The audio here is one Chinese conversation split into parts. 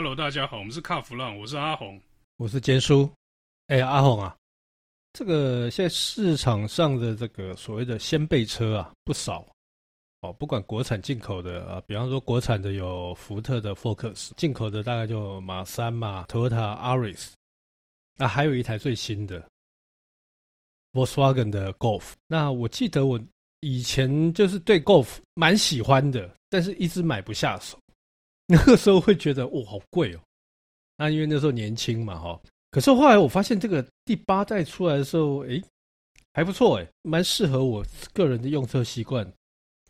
Hello，大家好，我们是卡弗浪，我是阿红，我是坚叔。哎，阿红啊，这个现在市场上的这个所谓的掀背车啊不少哦，不管国产进口的啊，比方说国产的有福特的 Focus，进口的大概就马三嘛，Toyota Auris，那还有一台最新的 Volkswagen 的 Golf。那我记得我以前就是对 Golf 蛮喜欢的，但是一直买不下手。那个时候会觉得哇，好贵哦。那因为那时候年轻嘛，哈。可是后来我发现这个第八代出来的时候，诶，还不错，诶，蛮适合我个人的用车习惯。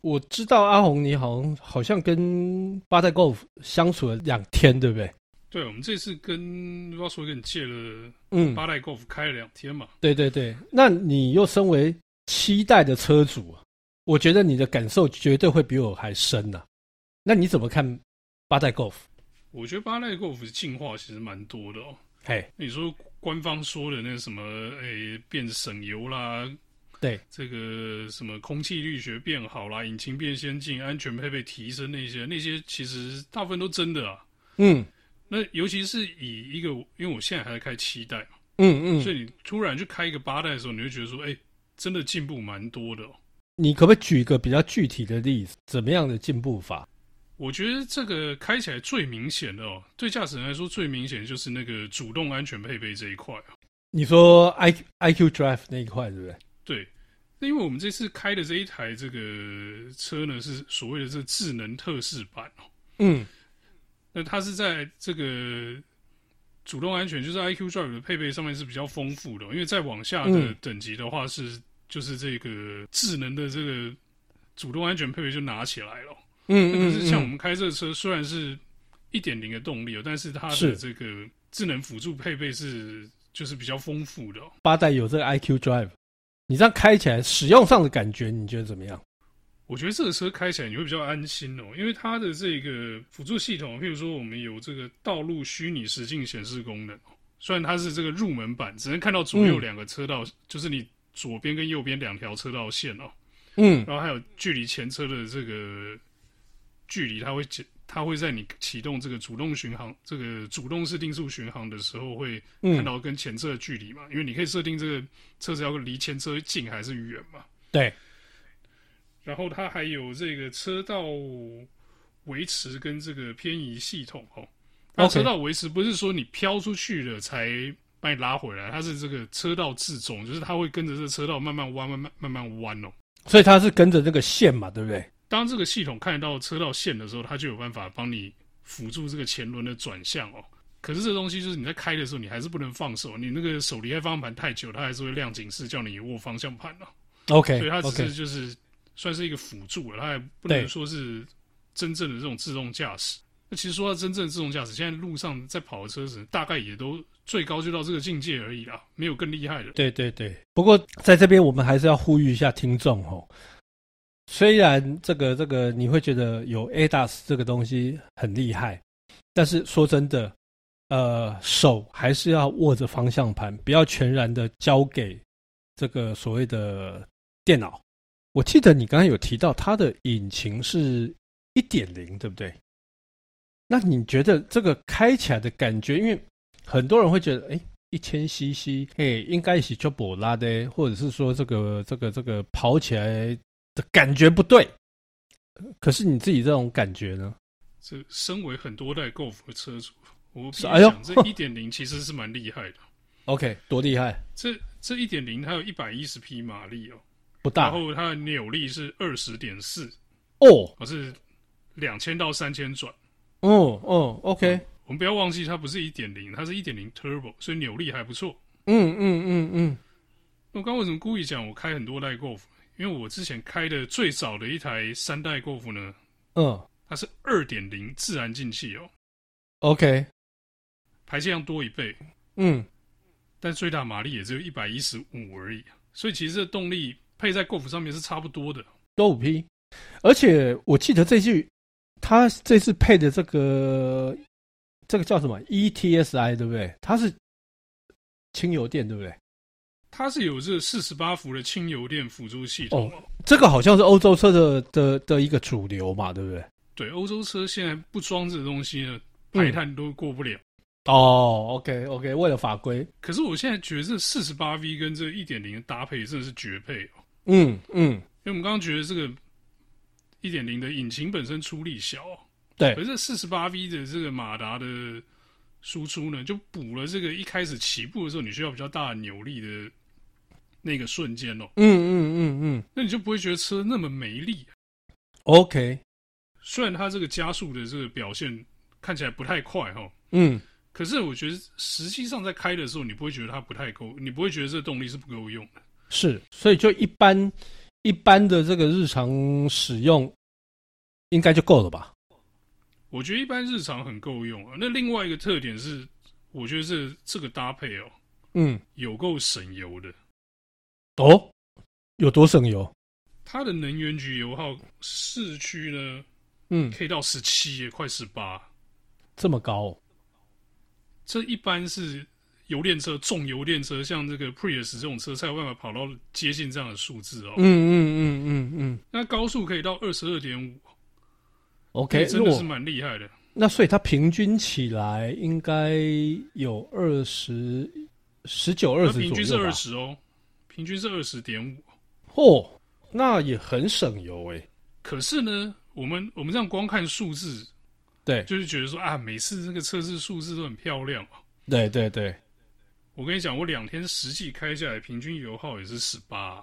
我知道阿红你好像好像跟八代 Golf 相处了两天，对不对？对，我们这次跟 Volkswagen 借了嗯八代 Golf 开了两天嘛。对对对，那你又身为七代的车主，我觉得你的感受绝对会比我还深呐、啊。那你怎么看？八代 Golf，我觉得八代 Golf 的进化其实蛮多的哦。嘿，你说官方说的那什么，诶、欸，变省油啦，对，这个什么空气力学变好啦，引擎变先进，安全配备提升那些，那些其实大部分都真的啊。嗯，那尤其是以一个，因为我现在还在开七代嘛，嗯嗯，所以你突然去开一个八代的时候，你会觉得说，哎、欸，真的进步蛮多的哦。你可不可以举一个比较具体的例子？怎么样的进步法？我觉得这个开起来最明显的哦，对驾驶人来说最明显的就是那个主动安全配备这一块哦。你说 i iQ Drive 那一块对不对？对，那因为我们这次开的这一台这个车呢，是所谓的这智能特试版哦。嗯，那它是在这个主动安全，就是 iQ Drive 的配备上面是比较丰富的，因为再往下的等级的话是就是这个智能的这个主动安全配备就拿起来了。嗯，可是像我们开这个车，虽然是一点零的动力哦，但是它的这个智能辅助配备是就是比较丰富的。哦八代有这个 iQ Drive，你这样开起来使用上的感觉，你觉得怎么样？我觉得这个车开起来你会比较安心哦，因为它的这个辅助系统，譬如说我们有这个道路虚拟实境显示功能，虽然它是这个入门版，只能看到左右两个车道，就是你左边跟右边两条车道线哦。嗯，然后还有距离前车的这个。距离它会它会在你启动这个主动巡航，这个主动式定速巡航的时候，会看到跟前车的距离嘛？嗯、因为你可以设定这个车子要离前车近还是远嘛？对。然后它还有这个车道维持跟这个偏移系统哦。那车道维持不是说你飘出去了才把你拉回来，它是这个车道自重，就是它会跟着这个车道慢慢弯、慢慢慢慢弯哦。所以它是跟着这个线嘛，对不对？当这个系统看得到车道线的时候，它就有办法帮你辅助这个前轮的转向哦。可是这东西就是你在开的时候，你还是不能放手，你那个手离开方向盘太久，它还是会亮警示叫你握方向盘哦。OK，所以它只是就是算是一个辅助了，它还不能说是真正的这种自动驾驶。那其实说到真正的自动驾驶，现在路上在跑的车子大概也都最高就到这个境界而已啦，没有更厉害的。对对对，不过在这边我们还是要呼吁一下听众哦。虽然这个这个你会觉得有 ADAS 这个东西很厉害，但是说真的，呃，手还是要握着方向盘，不要全然的交给这个所谓的电脑。我记得你刚才有提到它的引擎是一点零，对不对？那你觉得这个开起来的感觉？因为很多人会觉得，哎，一千 CC，哎，应该是就不拉的，或者是说这个这个这个跑起来。感觉不对，可是你自己这种感觉呢？这身为很多代 Golf 的车主，我想哎呦，这一点零其实是蛮厉害的。OK，多厉害？这这一点零它有一百一十匹马力哦，不大。然后它的扭力是二十点四哦，我是两千到三千转。哦哦，OK，嗯，我们不要忘记它不是一点零，它是一点零 Turbo，所以扭力还不错。嗯嗯嗯嗯。我刚为什么故意讲我开很多代 Golf？因为我之前开的最早的一台三代 Golf 呢，嗯，它是二点零自然进气哦，OK，排气量多一倍，嗯，但最大马力也只有一百一十五而已，所以其实这动力配在 Golf 上面是差不多的，多五匹，而且我记得这句，它这次配的这个这个叫什么？ETSI 对不对？它是轻油电对不对？它是有这四十八伏的轻油电辅助系统哦，这个好像是欧洲车的的的一个主流嘛，对不对？对，欧洲车现在不装这个东西呢，排碳都过不了。嗯、哦，OK OK，为了法规。可是我现在觉得这四十八 V 跟这一点零的搭配真的是绝配哦。嗯嗯，因为我们刚刚觉得这个一点零的引擎本身出力小，对，可是四十八 V 的这个马达的输出呢，就补了这个一开始起步的时候你需要比较大的扭力的那个瞬间哦。嗯嗯嗯嗯，那你就不会觉得车那么没力。OK，虽然它这个加速的这个表现看起来不太快哈，嗯，可是我觉得实际上在开的时候，你不会觉得它不太够，你不会觉得这个动力是不够用的。是，所以就一般一般的这个日常使用，应该就够了吧？我觉得一般日常很够用啊。那另外一个特点是，我觉得这这个搭配哦，嗯，有够省油的。哦，有多省油？它的能源局油耗市区呢，嗯，可以到十七，也快十八，这么高哦？这一般是油电车、重油电车，像这个 Prius 这种车才有办法跑到接近这样的数字哦。嗯嗯嗯嗯嗯。那高速可以到二十二点五，OK，真的是蛮厉害的。那所以它平均起来应该有二十、十九、二十左右吧？平均是二十哦，平均是二十点五。嚯！那也很省油诶、欸，可是呢，我们我们这样光看数字，对，就是觉得说啊，每次这个测试数字都很漂亮嘛。对对对，我跟你讲，我两天实际开下来，平均油耗也是十八。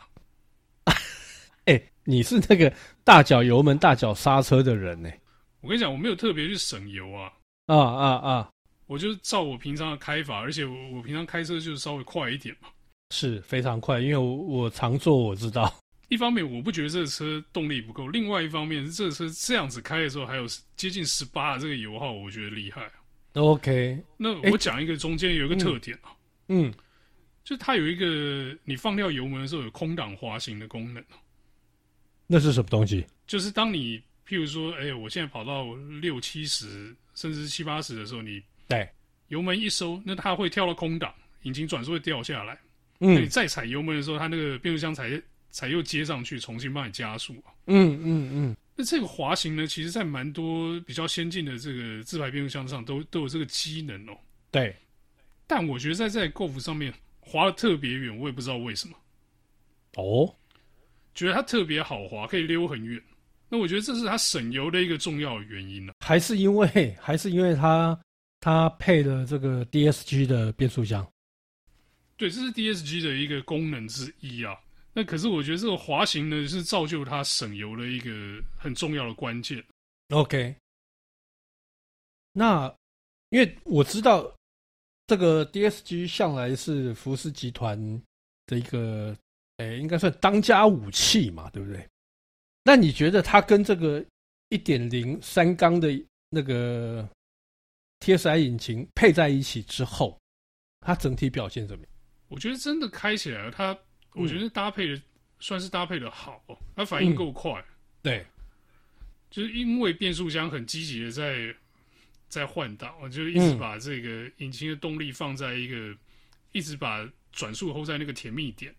你是那个大脚油门、大脚刹车的人呢、欸？我跟你讲，我没有特别去省油啊。啊啊啊！我就照我平常的开法，而且我我平常开车就是稍微快一点嘛。是非常快，因为我我常坐，我知道。一方面我不觉得这个车动力不够，另外一方面是这个车这样子开的时候还有接近十八的这个油耗，我觉得厉害。OK，那我讲一个中间有一个特点啊，嗯，就它有一个你放掉油门的时候有空档滑行的功能。那是什么东西？就是当你譬如说，哎，我现在跑到六七十甚至七八十的时候，你对油门一收，那它会跳到空档，引擎转速会掉下来。嗯，你再踩油门的时候，它那个变速箱才。才又接上去，重新帮你加速。嗯嗯嗯。那这个滑行呢，其实在蛮多比较先进的这个自排变速箱上都都有这个机能哦。对。但我觉得在在 Golf 上面滑的特别远，我也不知道为什么。哦。觉得它特别好滑，可以溜很远。那我觉得这是它省油的一个重要的原因呢。还是因为 还是因为它它配了这个 DSG 的变速箱。对，这是 DSG 的一个功能之一啊。那可是我觉得这个滑行呢，是造就它省油的一个很重要的关键。OK，那因为我知道这个 DSG 向来是福斯集团的一个，诶，应该算当家武器嘛，对不对？那你觉得它跟这个一点零三缸的那个 TSI 引擎配在一起之后，它整体表现怎么样？我觉得真的开起来了，它。我觉得搭配的、嗯、算是搭配的好，它反应够快、嗯。对，就是因为变速箱很积极的在在换挡，我就一直把这个引擎的动力放在一个，嗯、一直把转速 hold 在那个甜蜜点。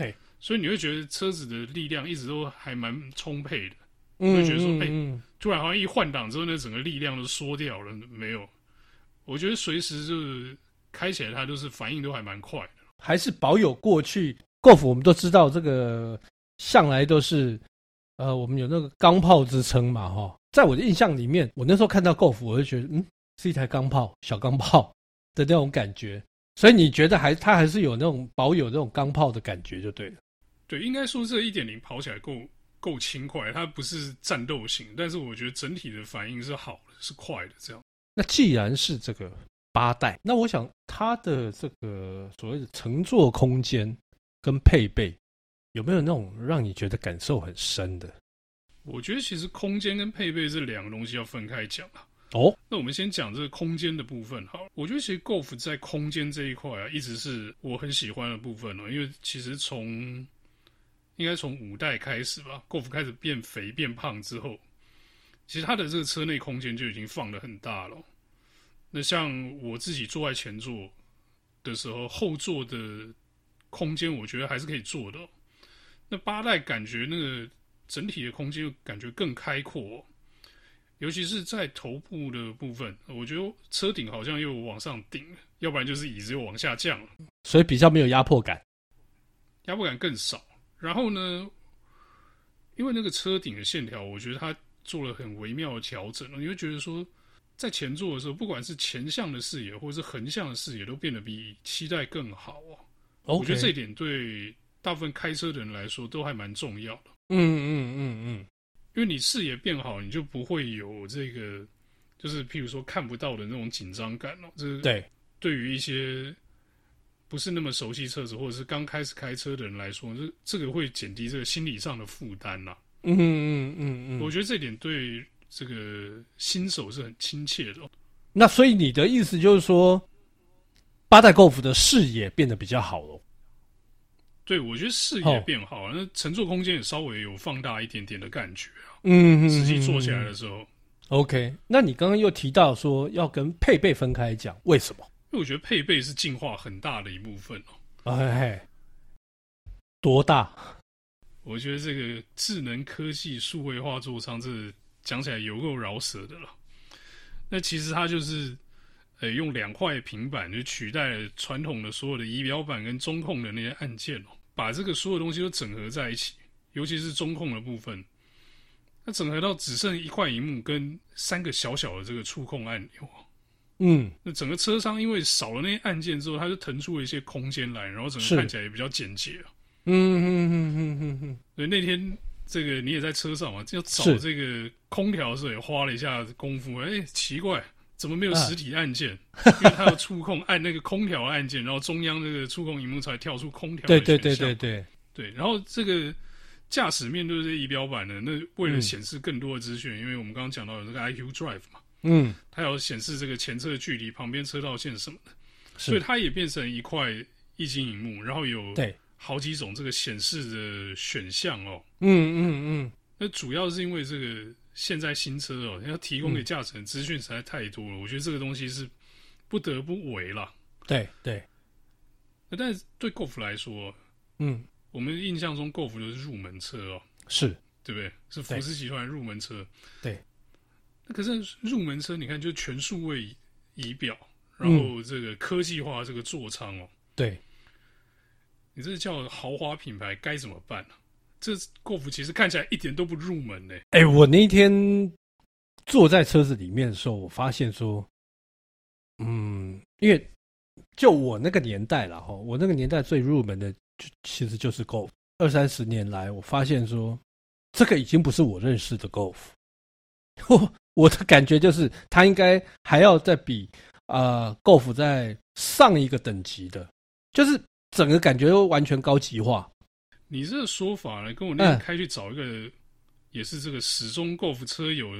对，所以你会觉得车子的力量一直都还蛮充沛的。嗯，会觉得说，哎、嗯欸，突然好像一换挡之后，那整个力量都缩掉了。没有，我觉得随时就是开起来，它都是反应都还蛮快的，还是保有过去。Golf 我们都知道，这个向来都是，呃，我们有那个钢炮之称嘛，哈。在我的印象里面，我那时候看到 Golf，我就觉得，嗯，是一台钢炮，小钢炮的那种感觉。所以你觉得还它还是有那种保有那种钢炮的感觉就对了。对，应该说这一点零跑起来够够轻快，它不是战斗型，但是我觉得整体的反应是好的，是快的这样。那既然是这个八代，那我想它的这个所谓的乘坐空间。跟配备有没有那种让你觉得感受很深的？我觉得其实空间跟配备这两个东西要分开讲啊。哦，那我们先讲这个空间的部分好。我觉得其实 Golf 在空间这一块啊，一直是我很喜欢的部分哦。因为其实从应该从五代开始吧，Golf 开始变肥变胖之后，其实它的这个车内空间就已经放得很大了。那像我自己坐在前座的时候，后座的。空间我觉得还是可以做的。那八代感觉那个整体的空间感觉更开阔。尤其是在头部的部分，我觉得车顶好像又往上顶，要不然就是椅子又往下降了，所以比较没有压迫感，压迫感更少。然后呢，因为那个车顶的线条，我觉得它做了很微妙的调整，你会觉得说，在前座的时候，不管是前向的视野或者是横向的视野，都变得比期待更好哦。我觉得这一点对大部分开车的人来说都还蛮重要的。嗯嗯嗯嗯。因为你视野变好，你就不会有这个，就是譬如说看不到的那种紧张感哦。这对对于一些不是那么熟悉车子或者是刚开始开车的人来说，这这个会减低这个心理上的负担呐。嗯嗯嗯嗯，我觉得这点对这个新手是很亲切的。那所以你的意思就是说，八代 Golf 的视野变得比较好了。对，我觉得视野变好了，那乘坐空间也稍微有放大一点点的感觉啊。嗯，实际坐起来的时候，OK。那你刚刚又提到说要跟配备分开讲，为什么？因为我觉得配备是进化很大的一部分哦。哎，多大？我觉得这个智能科技数位化座舱，这讲起来有够饶舌的了。那其实它就是。呃，用两块平板就取代了传统的所有的仪表板跟中控的那些按键哦，把这个所有东西都整合在一起，尤其是中控的部分，它整合到只剩一块荧幕跟三个小小的这个触控按钮。嗯，那整个车商因为少了那些按键之后，它就腾出了一些空间来，然后整个看起来也比较简洁。嗯嗯嗯嗯嗯嗯。所以那天这个你也在车上嘛，要找这个空调的时候也花了一下功夫。哎、欸，奇怪。怎么没有实体按键？啊、因为它要触控按那个空调按键，然后中央那个触控荧幕才跳出空调。对对对对对对。然后这个驾驶面对这仪表板呢，那为了显示更多的资讯，嗯、因为我们刚刚讲到有这个 IQ Drive 嘛，嗯，它要显示这个前车距离、旁边车道线什么的，所以它也变成一块液晶荧幕，然后有对好几种这个显示的选项哦。嗯嗯嗯。那主要是因为这个。现在新车哦，要提供给驾驶人资讯实在太多了，嗯，我觉得这个东西是不得不为了。对对，那但是对 Golf 来说，嗯，我们印象中 Golf 就是入门车哦，是。对不对？是福斯集团入门车。对，那可是入门车，你看就全数位仪表，然后这个科技化这个座舱哦，对，你这叫豪华品牌该怎么办呢？这 Golf 其实看起来一点都不入门呢。哎，我那天坐在车子里面的时候，我发现说，嗯，因为就我那个年代了哈，我那个年代最入门的就其实就是 Golf。二三十年来，我发现说，这个已经不是我认识的 Golf。我 我的感觉就是，它应该还要再比啊、呃、Golf 在上一个等级的，就是整个感觉都完全高级化。你这个说法呢，跟我那天开去找一个，也是这个始终 Golf 车友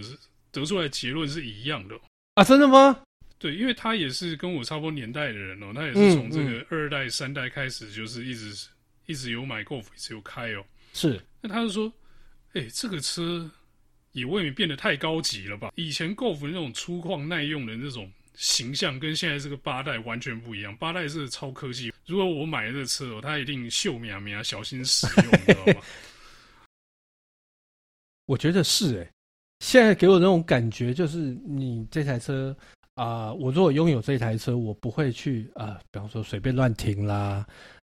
得出来的结论是一样的啊？真的吗？对，因为他也是跟我差不多年代的人哦，他也是从这个二代、三代开始，就是一直一直有买 Golf，一直有开哦。是，那他就说，哎，这个车也未免变得太高级了吧？以前 Golf 那种粗犷耐用的那种。形象跟现在这个八代完全不一样，八代是超科技。如果我买了这车，它一定秀喵喵，小心使用，知道吗？我觉得是哎、现在给我那种感觉就是，你这台车啊、我如果拥有这台车，我不会去啊、比方说随便乱停啦，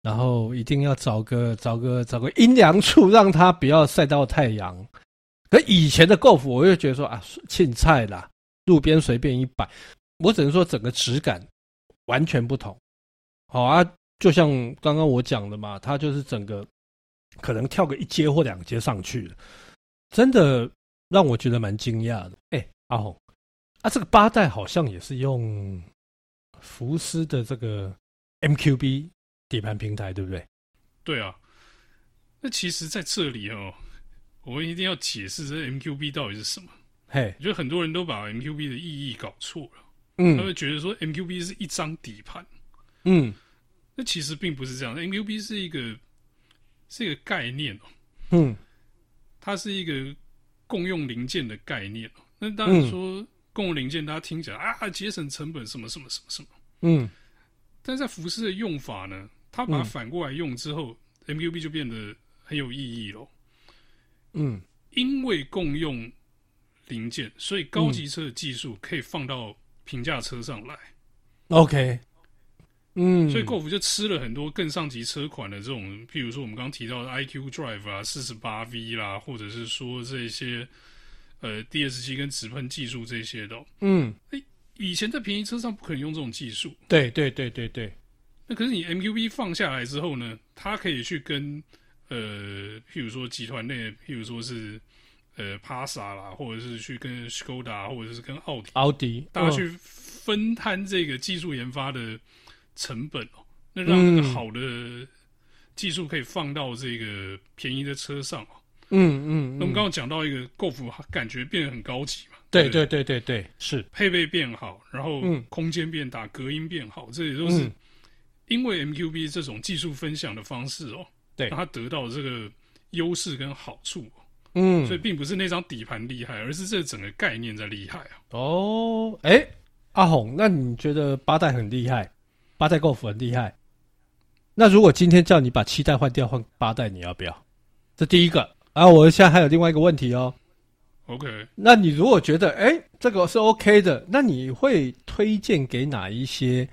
然后一定要找个找个找个阴凉处，让它不要晒到太阳。可以前的 Golf，我又觉得说啊，青菜啦，路边随便一摆。我只能说，整个质感完全不同。好啊，就像刚刚我讲的嘛，它就是整个可能跳个一阶或两阶上去了，真的让我觉得蛮惊讶的。哎、欸，阿红啊，这个八代好像也是用福斯的这个 MQB 底盘平台，对不对？对啊。那其实在这里哦，我们一定要解释这 MQB 到底是什么。嘿，我觉得很多人都把 MQB 的意义搞错了。嗯，他会觉得说 MQB 是一张底盘，嗯，那其实并不是这样。MQB 是一个是一个概念哦，嗯，它是一个共用零件的概念哦。那当然说共用零件，大家听起来啊节省成本什么什么什么什么，嗯，但在福斯的用法呢，它把它反过来用之后，嗯，MQB 就变得很有意义喽。嗯，因为共用零件，所以高级车的技术可以放到平价车上来。OK，嗯，所以 Golf 就吃了很多更上级车款的这种，譬如说我们刚刚提到的 iQ Drive 啊、四十八 V 啦，或者是说这些呃 DSG 跟直喷技术这些的。嗯，哎，以前在便宜车上不可能用这种技术。对对对对对。那可是你 MQB 放下来之后呢，它可以去跟呃，譬如说集团内，譬如说是。呃，帕萨啦，或者是去跟 Skoda，或者是跟奥迪，奥迪，大家去分摊这个技术研发的成本哦，那让那个好的技术可以放到这个便宜的车上哦。嗯嗯，那我们刚刚讲到一个 Golf，感觉变得很高级嘛？对对对对对，是配备变好，然后空间变大，隔音变好，这也都是因为 MQB 这种技术分享的方式哦，对，让它得到这个优势跟好处。嗯，所以并不是那张底盘厉害，而是这整个概念在厉害啊。哦，哎、欸，阿红，那你觉得八代很厉害，八代 Golf 很厉害？那如果今天叫你把七代换掉，换八代，你要不要？这第一个啊，我现在还有另外一个问题哦。OK，那你如果觉得哎、欸，这个是 OK 的，那你会推荐给哪一些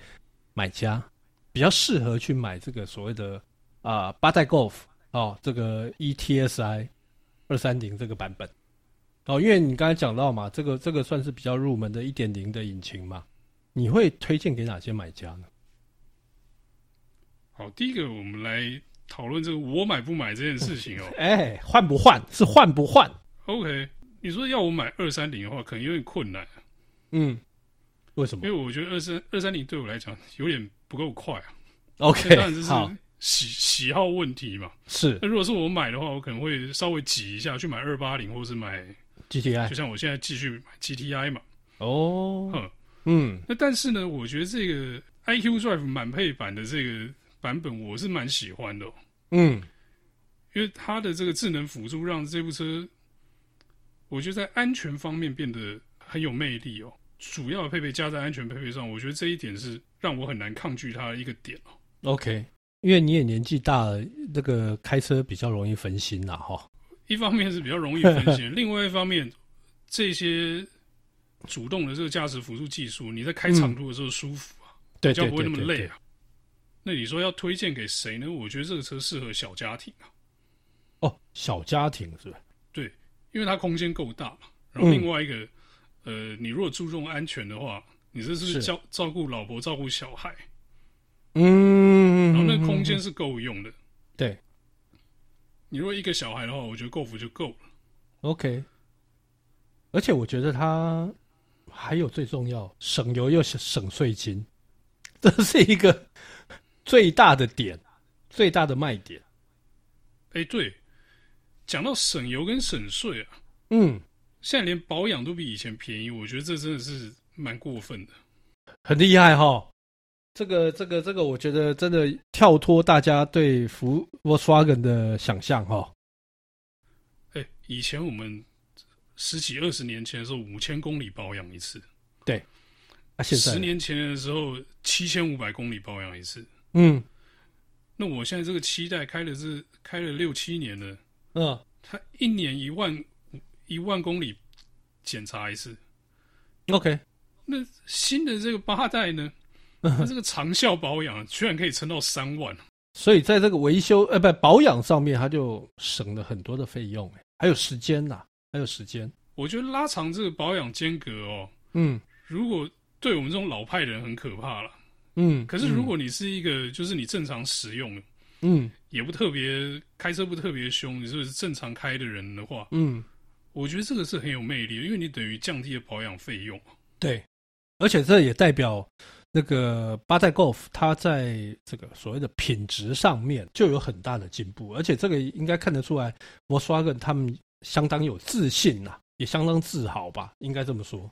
买家比较适合去买这个所谓的啊八代 Golf 哦，这个 ETSI？二三零这个版本哦，因为你刚才讲到嘛，这个这个算是比较入门的一点零的引擎嘛，你会推荐给哪些买家呢？好，第一个我们来讨论这个我买不买这件事情哦。哎，换不换是换不换？OK，你说要我买二三零的话，可能有点困难。嗯，为什么？因为我觉得二三二三零对我来讲有点不够快啊。OK，好。喜喜好问题嘛，是。那如果是我买的话，我可能会稍微挤一下去买二八零，或是买 GTI，就像我现在继续买 GTI 嘛。哦，哼，嗯。那但是呢，我觉得这个 iQ Drive 满配版的这个版本，我是蛮喜欢的哦。嗯，因为它的这个智能辅助让这部车，我觉得在安全方面变得很有魅力哦。主要的配备加在安全配备上，我觉得这一点是让我很难抗拒它的一个点哦。OK。因为你也年纪大了，那个开车比较容易分心呐，哈。一方面是比较容易分心，另外一方面，这些主动的这个驾驶辅助技术，你在开长途的时候舒服啊，比较不会那么累啊。那你说要推荐给谁呢？我觉得这个车适合小家庭啊。哦，小家庭是吧？对，因为它空间够大嘛。然后另外一个，呃，你如果注重安全的话，你这是照照顾老婆、照顾小孩。嗯，然后那空间是够用的。对，你如果一个小孩的话，我觉得 Golf 就够了。OK，而且我觉得它还有最重要，省油又省省税金，这是一个最大的点，最大的卖点。哎，对，讲到省油跟省税啊，嗯，现在连保养都比以前便宜，我觉得这真的是蛮过分的，很厉害哈。这个这个这个，我觉得真的跳脱大家对福 Volkswagen 的想象哈。哎，以前我们十几二十年前的时候，五千公里保养一次。对，啊，现在十年前的时候，七千五百公里保养一次。嗯，那我现在这个七代开的是开了六七年了。嗯，它一年一万一万公里检查一次。OK，那新的这个八代呢？它这个长效保养居然可以撑到三万，所以在这个维修呃不保养上面，它就省了很多的费用，还有时间呐，还有时间。我觉得拉长这个保养间隔哦，嗯，如果对我们这种老派人很可怕了，嗯，可是如果你是一个就是你正常使用，嗯，也不特别开车不特别凶，你是不是正常开的人的话，嗯，我觉得这个是很有魅力的，因为你等于降低了保养费用。对，而且这也代表。那个八代 Golf，它在这个所谓的品质上面就有很大的进步，而且这个应该看得出来，Volkswagen 他们相当有自信呐、啊，也相当自豪吧，应该这么说，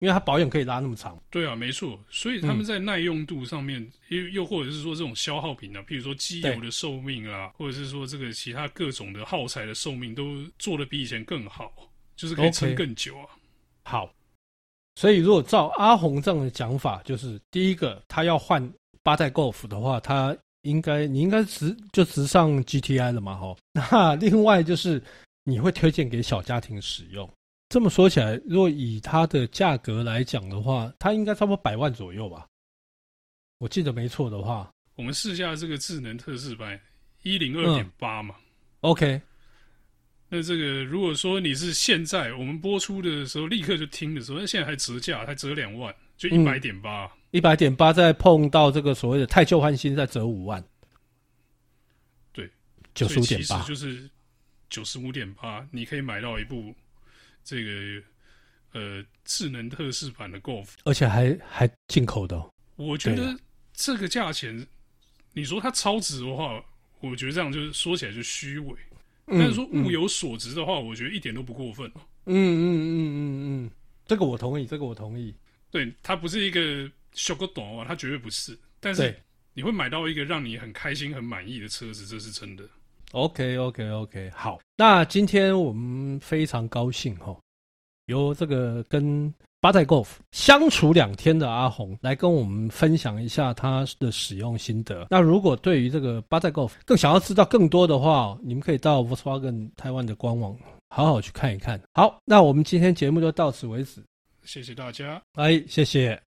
因为它保养可以拉那么长。对啊，没错，所以他们在耐用度上面，又、嗯、又或者是说这种消耗品、啊，譬如说机油的寿命啊，或者是说这个其他各种的耗材的寿命，都做得比以前更好，就是可以撑更久啊。Okay. 好。所以，如果照阿红这样的讲法，就是第一个，他要换八代 Golf 的话，他应该你应该直就直上 GTI 了嘛，吼。那另外就是你会推荐给小家庭使用，这么说起来，如果以它的价格来讲的话，它应该差不多百万左右吧？我记得没错的话，我们试下这个智能特试版一零二点八嘛。嗯、OK，那这个如果说你是现在我们播出的时候立刻就听的时候，那现在还折价，还折两万，就一百点八，一百点八再碰到这个所谓的太旧换新，再折五万，对，九十五点八，就是九十五点八，你可以买到一部这个呃智能特仕版的 Golf，而且还还进口的、哦。我觉得这个价钱，啊、你说它超值的话，我觉得这样就是说起来就虚伪。嗯、但是说物有所值的话，嗯、我觉得一点都不过分。嗯嗯嗯嗯嗯，这个我同意，这个我同意。对，它不是一个小个短啊，它绝对不是。但是你会买到一个让你很开心、很满意的车子，这是真的。OK OK OK，好，那今天我们非常高兴哈，由这个跟。八代 Golf 相处两天的阿红来跟我们分享一下他的使用心得。那如果对于这个八代 Golf 更想要知道更多的话，你们可以到 Volkswagen 台湾的官网好好去看一看。好，那我们今天节目就到此为止，谢谢大家，哎，谢谢。